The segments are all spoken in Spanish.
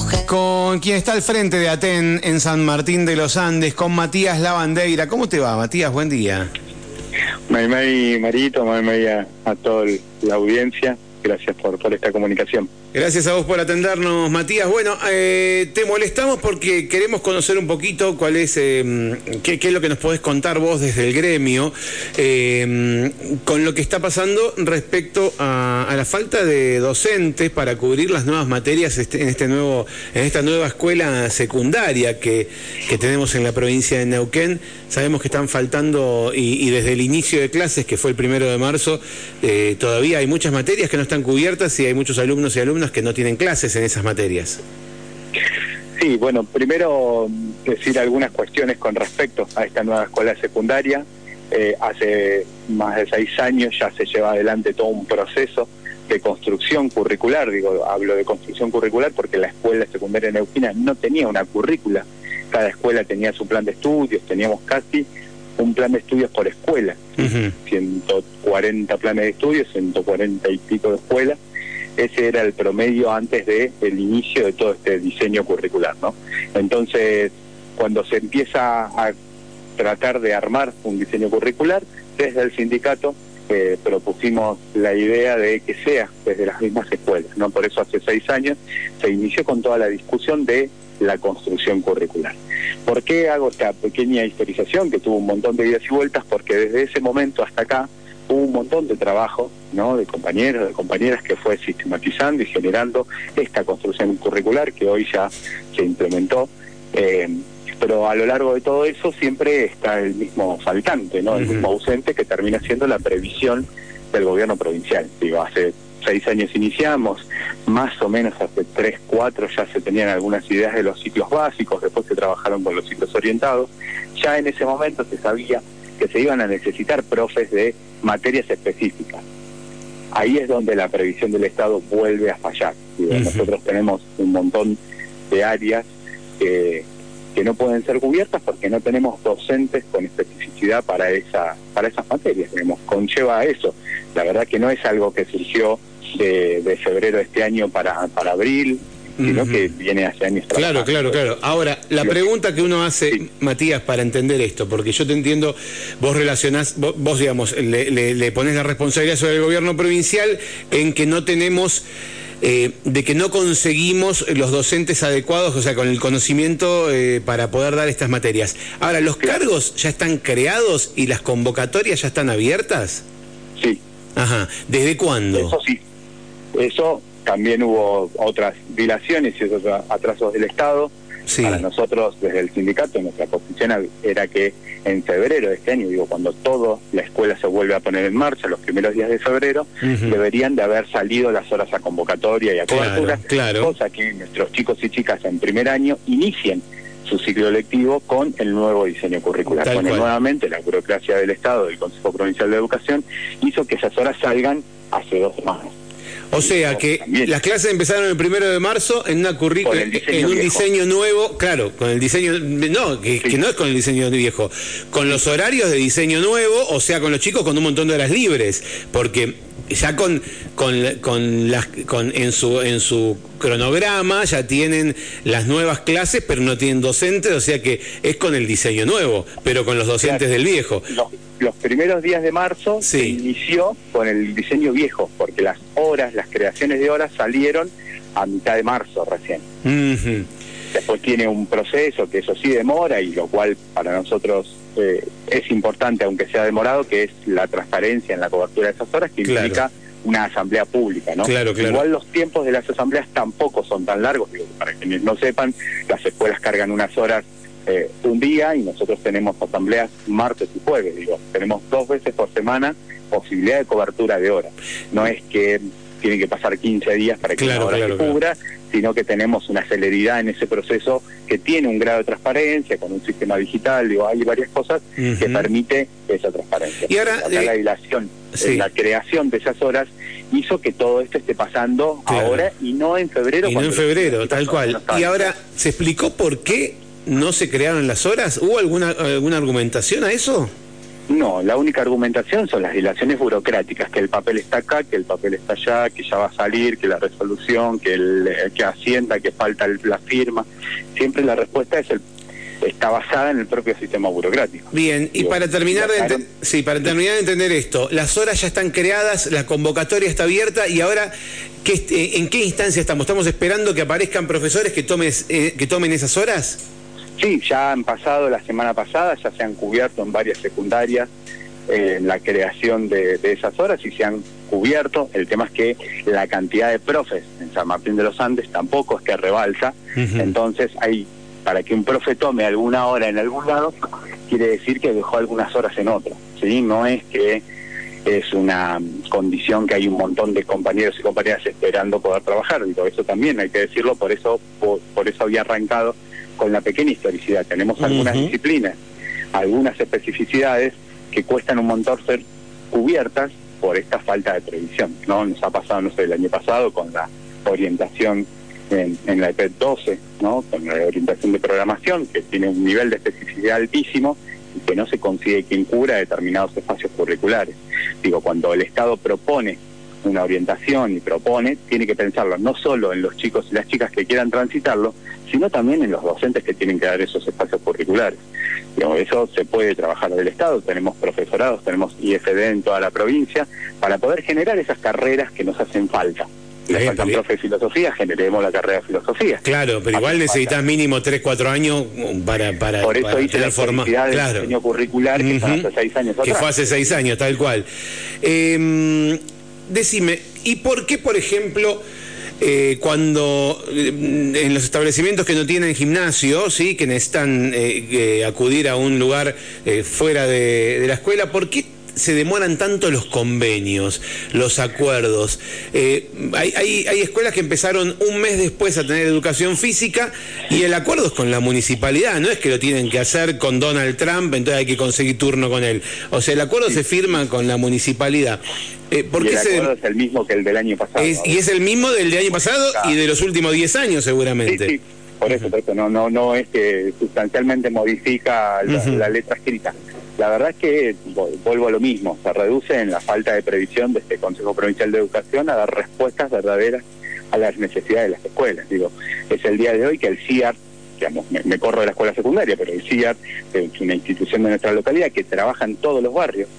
mujer. Con quien está al frente de Aten en San Martín de los Andes, con Matías Lavandeira. ¿Cómo te va, Matías? Buen día. May Marito, May a, a toda la audiencia. Gracias por, esta comunicación. Gracias a vos por atendernos, Matías. Bueno, eh, te molestamos porque queremos conocer un poquito cuál es, eh, qué, es lo que nos podés contar vos desde el gremio eh, con lo que está pasando respecto a, la falta de docentes para cubrir las nuevas materias este, en este nuevo, en esta nueva escuela secundaria que, tenemos en la provincia de Neuquén. Sabemos que están faltando y, desde el inicio de clases, que fue el primero de marzo, todavía hay muchas materias que no están cubiertas y hay muchos alumnos y alumnos que no tienen clases en esas materias. Sí, bueno, primero decir algunas cuestiones con respecto a esta nueva escuela secundaria. Eh, hace más de seis años ya se lleva adelante todo un proceso de construcción curricular, digo, hablo de construcción curricular porque la escuela secundaria neuquina no tenía una currícula, cada escuela tenía su plan de estudios, teníamos casi un plan de estudios por escuela, 140 planes de estudios, 140 y pico de escuelas, ese era el promedio antes del el inicio de todo este diseño curricular, ¿no? Entonces, cuando se empieza a tratar de armar un diseño curricular, desde el sindicato eh, propusimos la idea de que sea desde las mismas escuelas, ¿no? Por eso hace seis años se inició con toda la discusión de la construcción curricular. ¿Por qué hago esta pequeña historización que tuvo un montón de idas y vueltas? Porque desde ese momento hasta acá hubo un montón de trabajo ¿no? de compañeros, de compañeras que fue sistematizando y generando esta construcción curricular que hoy ya se implementó. Eh, pero a lo largo de todo eso siempre está el mismo faltante, ¿no? el mismo ausente que termina siendo la previsión del gobierno provincial. Digo, hace seis años iniciamos, más o menos hace tres, cuatro ya se tenían algunas ideas de los ciclos básicos, después se trabajaron con los ciclos orientados. Ya en ese momento se sabía que se iban a necesitar profes de materias específicas. Ahí es donde la previsión del Estado vuelve a fallar. Nosotros tenemos un montón de áreas que, que no pueden ser cubiertas porque no tenemos docentes con especificidad para esa para esas materias. Tenemos, conlleva eso. La verdad que no es algo que surgió de, de febrero de este año para, para abril, sino que viene hace años. Claro, claro, claro. Ahora, la pregunta que uno hace, Matías, para entender esto, porque yo te entiendo, vos relacionás, vos, digamos, le, le, pones la responsabilidad sobre el gobierno provincial en que no tenemos... Eh, de que no conseguimos los docentes adecuados, o sea, con el conocimiento eh, para poder dar estas materias. Ahora, ¿los cargos ya están creados y las convocatorias ya están abiertas? Sí. Ajá. ¿Desde cuándo? Eso sí. Eso también hubo otras dilaciones y otros atrasos del Estado. Para nosotros, desde el sindicato, nuestra posición era que en febrero de este año, digo, cuando toda la escuela se vuelve a poner en marcha, los primeros días de febrero, deberían de haber salido las horas a convocatoria y a cobertura, cosa que nuestros chicos y chicas en primer año inicien su ciclo lectivo con el nuevo diseño curricular. Con nuevamente la burocracia del Estado, del Consejo Provincial de Educación, hizo que esas horas salgan hace dos semanas. O sea que las clases empezaron el primero de marzo en una currícula, en un diseño nuevo, claro, con el diseño, no, que, no es con el diseño viejo, con los horarios de diseño nuevo, o sea, con los chicos con un montón de horas libres, porque ya con, con, con, las, con en su en su cronograma ya tienen las nuevas clases, pero no tienen docentes, o sea que es con el diseño nuevo, pero con los docentes del viejo los primeros días de marzo se inició con el diseño viejo, porque las horas, las creaciones de horas salieron a mitad de marzo recién. Después tiene un proceso que eso sí demora y lo cual para nosotros eh, es importante, aunque sea demorado, que es la transparencia en la cobertura de esas horas, que implica una asamblea pública, ¿no? Claro, Igual los tiempos de las asambleas tampoco son tan largos, digo, para quienes no sepan, las escuelas cargan unas horas eh, un día y nosotros tenemos asambleas martes y jueves, digo, tenemos dos veces por semana posibilidad de cobertura de horas. No es que tiene que pasar 15 días para que la hora se cubra, sino que tenemos una celeridad en ese proceso que tiene un grado de transparencia con un sistema digital, digo, hay varias cosas que permite esa transparencia. Y ahora la eh, dilación, eh, la creación de esas horas hizo que todo esto esté pasando ahora y no en febrero. Y no en febrero, tal cual. y ahora, ¿se explicó por qué no se crearon las horas? ¿Hubo alguna, alguna argumentación a eso? No, la única argumentación son las dilaciones burocráticas, que el papel está acá, que el papel está allá, que ya va a salir, que la resolución, que, el, que Hacienda, que falta la firma. Siempre la respuesta es el está basada en el propio sistema burocrático. Bien, y para terminar de sí, para terminar de entender esto, las horas ya están creadas, la convocatoria está abierta y ahora ¿qué, eh, ¿en qué instancia estamos? ¿Estamos esperando que aparezcan profesores que tomes, eh, que tomen esas horas? Sí, ya han pasado la semana pasada, ya se han cubierto en varias secundarias eh, la creación de, esas horas y se han cubierto. El tema es que la cantidad de profes en San Martín de los Andes tampoco es que rebalsa, entonces hay para que un profe tome alguna hora en algún lado, quiere decir que dejó algunas horas en otro, ¿sí? No es que es una condición que hay un montón de compañeros y compañeras esperando poder trabajar, digo, eso también hay que decirlo, por eso por, eso había arrancado con la pequeña historicidad. Tenemos algunas disciplinas, algunas especificidades que cuestan un montón ser cubiertas por esta falta de previsión, ¿no? Nos ha pasado, no sé, el año pasado con la orientación en, la EPET 12, ¿no? con la orientación de programación, que tiene un nivel de especificidad altísimo y que no se consigue quien cubra determinados espacios curriculares. Digo, cuando el Estado propone una orientación y propone, tiene que pensarlo no solo en los chicos y las chicas que quieran transitarlo, sino también en los docentes que tienen que dar esos espacios curriculares. Digamos, eso se puede trabajar del Estado, tenemos profesorados, tenemos IFD en toda la provincia, para poder generar esas carreras que nos hacen falta le faltan profe de filosofía, generemos la carrera de filosofía. Claro, pero igual necesitas mínimo 3, 4 años para, para, Por eso hice la forma claro. diseño curricular que fue hace 6 años Que fue hace 6 años, tal cual. Eh, decime, ¿y por qué, por ejemplo... Eh, cuando eh, en los establecimientos que no tienen gimnasio, sí, que necesitan eh, acudir a un lugar fuera de, la escuela, ¿por qué se demoran tanto los convenios, los acuerdos? Hay, escuelas que empezaron un mes después a tener educación física y el acuerdo es con la municipalidad, no es que lo tienen que hacer con Donald Trump, entonces hay que conseguir turno con él. O sea, el acuerdo se firma con la municipalidad. Eh, ¿por el acuerdo es el mismo que el del año pasado. y es el mismo del año pasado y de los últimos 10 años seguramente. Sí, Por eso, por eso no, no, no es que sustancialmente modifica la letra escrita. La verdad es que, vuelvo a lo mismo, se reduce en la falta de previsión de este Consejo Provincial de Educación a dar respuestas verdaderas a las necesidades de las escuelas. Digo, es el día de hoy que el CIAR, digamos, me, corro de la escuela secundaria, pero el CIAR es una institución de nuestra localidad que trabaja en todos los barrios,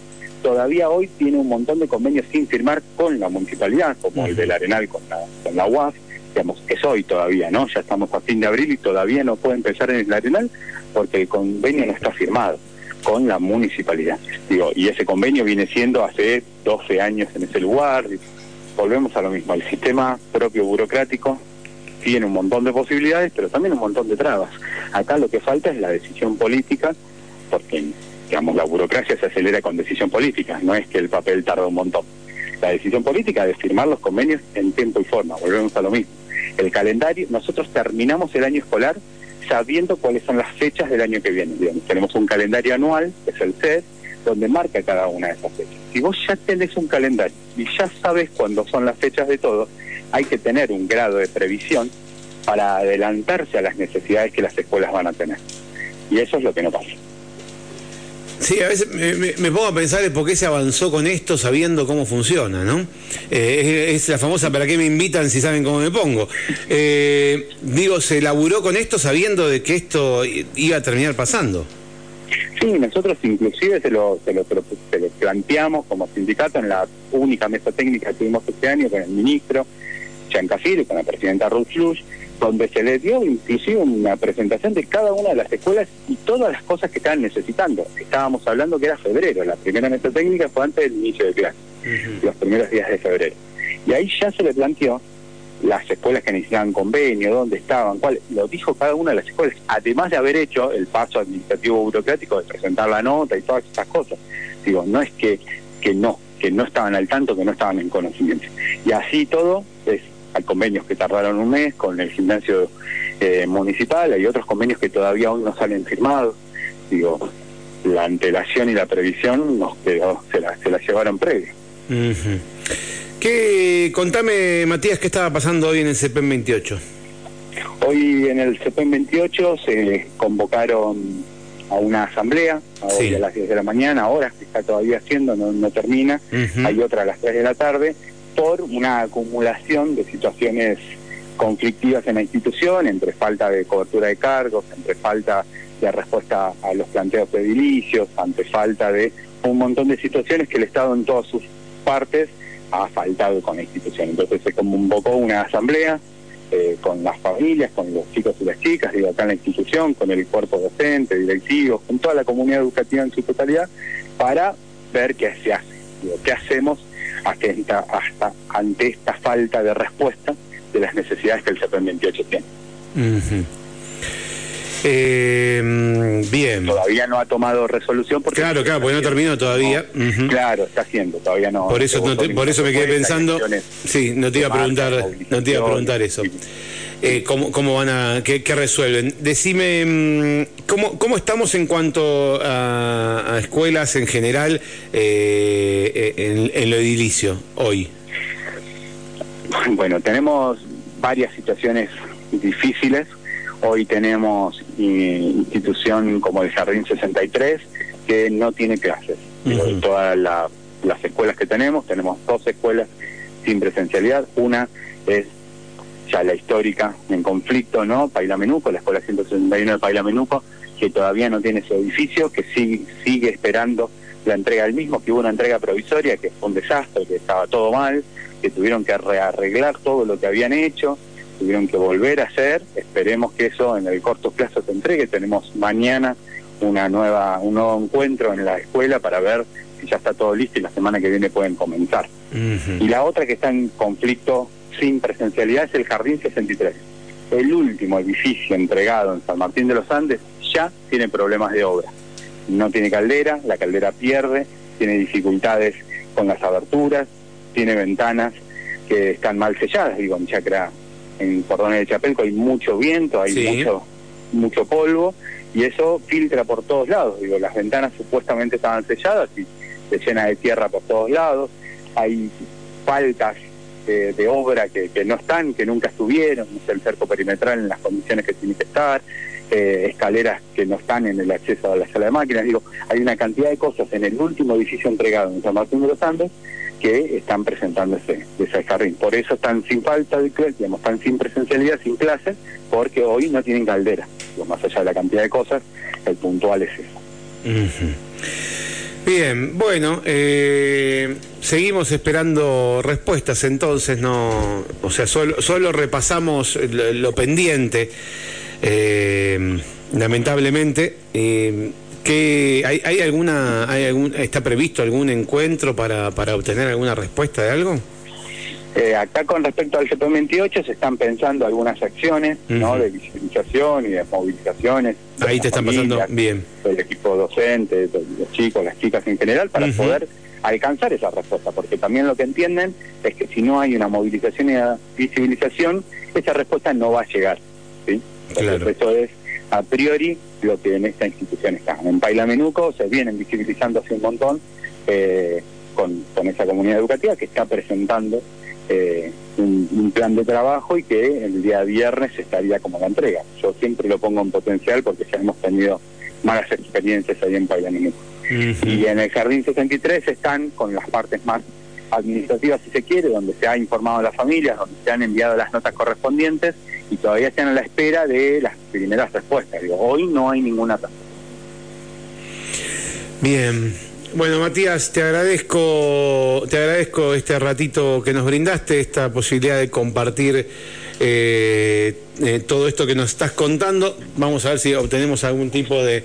todavía hoy tiene un montón de convenios sin firmar con la municipalidad, como el del Arenal con la, con la UAF, digamos, es hoy todavía, ¿no? Ya estamos a fin de abril y todavía no puede empezar en el Arenal porque el convenio no está firmado con la municipalidad. Digo, y ese convenio viene siendo hace 12 años en ese lugar. Volvemos a lo mismo, el sistema propio burocrático tiene un montón de posibilidades, pero también un montón de trabas. Acá lo que falta es la decisión política, porque digamos la burocracia se acelera con decisión política, no es que el papel tarda un montón. La decisión política de firmar los convenios en tiempo y forma, volvemos a lo mismo. El calendario, nosotros terminamos el año escolar sabiendo cuáles son las fechas del año que viene. tenemos un calendario anual, que es el CED, donde marca cada una de esas fechas. Si vos ya tenés un calendario y ya sabes cuándo son las fechas de todo, hay que tener un grado de previsión para adelantarse a las necesidades que las escuelas van a tener. Y eso es lo que no pasa. Sí, a veces me, pongo a pensar de por qué se avanzó con esto sabiendo cómo funciona, ¿no? Eh, es, la famosa ¿para qué me invitan si saben cómo me pongo? Eh, digo, se laburó con esto sabiendo de que esto iba a terminar pasando. Sí, nosotros inclusive se lo, se lo, planteamos como sindicato en la única mesa técnica que tuvimos este año con el ministro Chancafir y con la presidenta Ruth Lush, donde se le dio inclusive una presentación de cada una de las escuelas y todas las cosas que estaban necesitando. Estábamos hablando que era febrero, la primera mesa técnica fue antes del inicio de clase, los primeros días de febrero. Y ahí ya se le planteó las escuelas que necesitaban convenio, dónde estaban, cuál, lo dijo cada una de las escuelas, además de haber hecho el paso administrativo burocrático de presentar la nota y todas esas cosas. Digo, no es que, que no, que no estaban al tanto, que no estaban en conocimiento. Y así todo es hay convenios que tardaron un mes con el gimnasio eh, municipal, hay otros convenios que todavía aún no salen firmados. Digo, la antelación y la previsión nos quedó, se la, se la llevaron previa. ¿Qué, contame, Matías, qué estaba pasando hoy en el CPM 28? Hoy en el CPM 28 se convocaron a una asamblea, hoy a las 10 de la mañana, ahora que está todavía haciendo, no, no termina, hay otra a las 3 de la tarde, por una acumulación de situaciones conflictivas en la institución, entre falta de cobertura de cargos, entre falta de respuesta a los planteos de edilicios, ante falta de un montón de situaciones que el Estado en todas sus partes ha faltado con la institución. Entonces se convocó una asamblea eh, con las familias, con los chicos y las chicas, digo, acá en la institución, con el cuerpo docente, directivos, con toda la comunidad educativa en su totalidad, para ver qué se hace, digo, qué hacemos hasta, hasta ante esta falta de respuesta de las necesidades que el CEPEN 28 tiene. Eh, bien. Todavía no ha tomado resolución porque claro, claro, porque no terminó todavía. Claro, está haciendo, todavía no. Por eso, por eso me quedé pensando. Sí, no te iba a preguntar, no te iba a preguntar eso. Eh, ¿cómo, ¿Cómo van a, qué, resuelven? Decime, mm, ¿cómo, ¿cómo estamos en cuanto a, escuelas en general eh, en, en lo edilicio hoy? Bueno, tenemos varias situaciones difíciles Hoy tenemos institución como el Jardín 63 que no tiene clases. Todas las escuelas que tenemos, tenemos dos escuelas sin presencialidad. Una es ya la histórica en conflicto, ¿no? Pailamenuco, la escuela 161 de Pailamenuco, que todavía no tiene su edificio, que sigue, sigue esperando la entrega del mismo, que hubo una entrega provisoria, que fue un desastre, que estaba todo mal, que tuvieron que rearreglar todo lo que habían hecho, tuvieron que volver a hacer. Esperemos que eso en el corto plazo se entregue. Tenemos mañana una nueva, un nuevo encuentro en la escuela para ver si ya está todo listo y la semana que viene pueden comenzar. Y la otra que está en conflicto sin presencialidad es el Jardín 63. El último edificio entregado en San Martín de los Andes ya tiene problemas de obra. No tiene caldera, la caldera pierde, tiene dificultades con las aberturas, tiene ventanas que están mal selladas, digo, en chacra en Cordones de Chapelco hay mucho viento, hay mucho mucho polvo y eso filtra por todos lados. Digo, las ventanas supuestamente estaban selladas y se llena de tierra por todos lados. Hay faltas de, obra que, no están, que nunca estuvieron, el cerco perimetral en las condiciones que tiene que estar, eh, escaleras que no están en el acceso a la sala de máquinas. Digo, hay una cantidad de cosas en el último edificio entregado en San Martín de los Andes que están presentando ese, ese jardín. Por eso están sin falta de clases, digamos, están sin presencialidad, sin clases, porque hoy no tienen caldera. más allá de la cantidad de cosas, el puntual es eso. Bien, bueno, eh, seguimos esperando respuestas entonces, no, o sea, solo, solo repasamos lo, pendiente, eh, lamentablemente. Eh, ¿Qué, hay, hay, alguna, hay algún, ¿Está previsto algún encuentro para, para obtener alguna respuesta de algo? Eh, acá con respecto al CP28 se están pensando algunas acciones ¿no? de visibilización y de movilizaciones. Ahí te están pasando bien. El equipo docente, los chicos, las chicas en general, para poder alcanzar esa respuesta, porque también lo que entienden es que si no hay una movilización y una visibilización, esa respuesta no va a llegar. ¿sí? Claro. Eso es a priori lo que en esta institución está. En Paila Menuco se vienen visibilizando hace un montón eh, con, esa comunidad educativa que está presentando eh, un, plan de trabajo y que el día viernes estaría como la entrega. Yo siempre lo pongo en potencial porque ya hemos tenido malas experiencias ahí en Paila Menuco. Y en el Jardín 63 están con las partes más administrativa, si se quiere, donde se ha informado a las familias, donde se han enviado las notas correspondientes y todavía están a la espera de las primeras respuestas. Digo, hoy no hay ninguna respuesta. Bien. Bueno, Matías, te agradezco, te agradezco este ratito que nos brindaste, esta posibilidad de compartir eh, eh, todo esto que nos estás contando. Vamos a ver si obtenemos algún tipo de,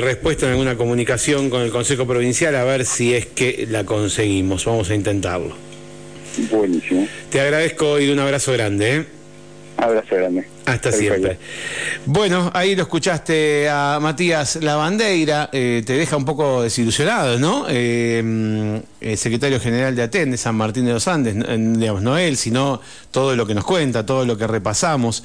respuesta en alguna comunicación con el Consejo Provincial, a ver si es que la conseguimos. Vamos a intentarlo. Buenísimo. Te agradezco y un abrazo grande. ¿eh? Abrazo grande. Hasta siempre. Bueno, ahí lo escuchaste a Matías Lavandeira, eh, te deja un poco desilusionado, ¿no? Eh, el secretario general de ATEN de San Martín de los Andes, digamos, no él, sino todo lo que nos cuenta, todo lo que repasamos.